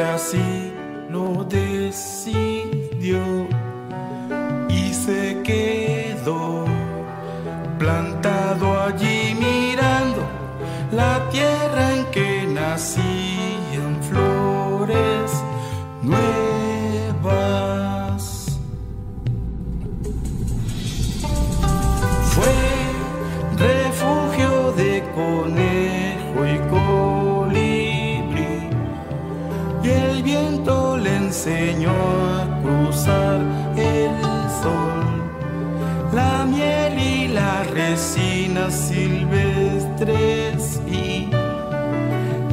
así lo decidió y se quedó plantado allí mirando la tierra en que nacían flores nuevas. Fue refugio de conejo y conejo. A cruzar el sol, la miel y las resinas silvestres y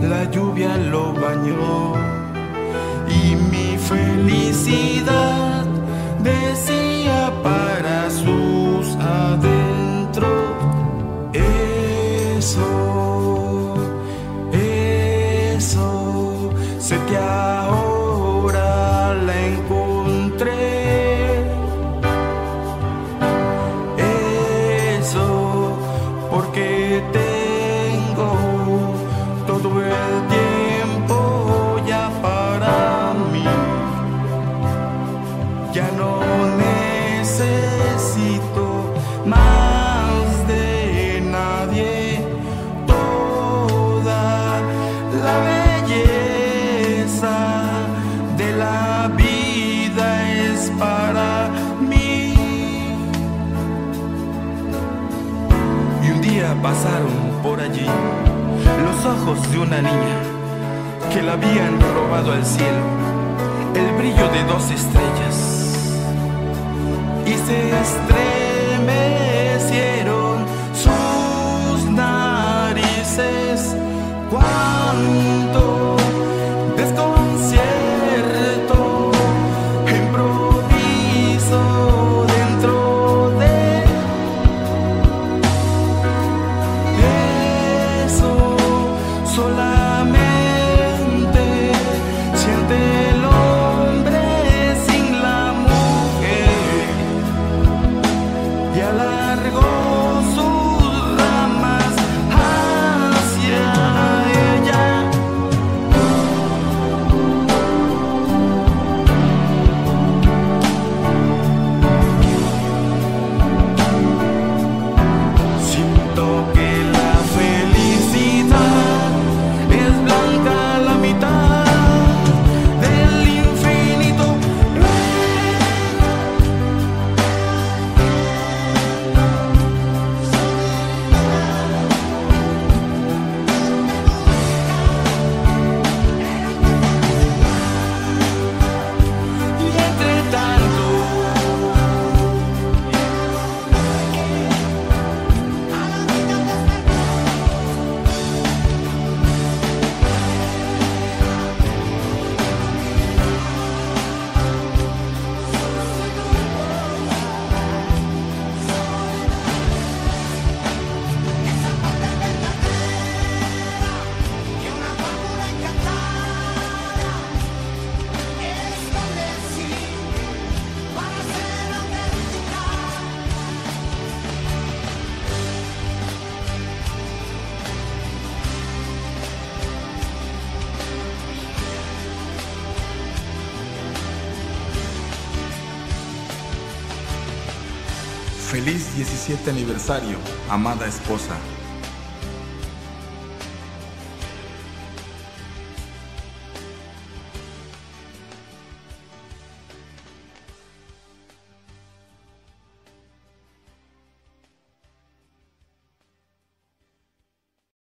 la lluvia lo bañó. Y mi felicidad decía para necesito más de nadie. Toda la belleza de la vida es para mí. Y un día pasaron por allí los ojos de una niña que la habían robado al cielo, el brillo de dos estrellas. Y Feliz 17 aniversario, amada esposa.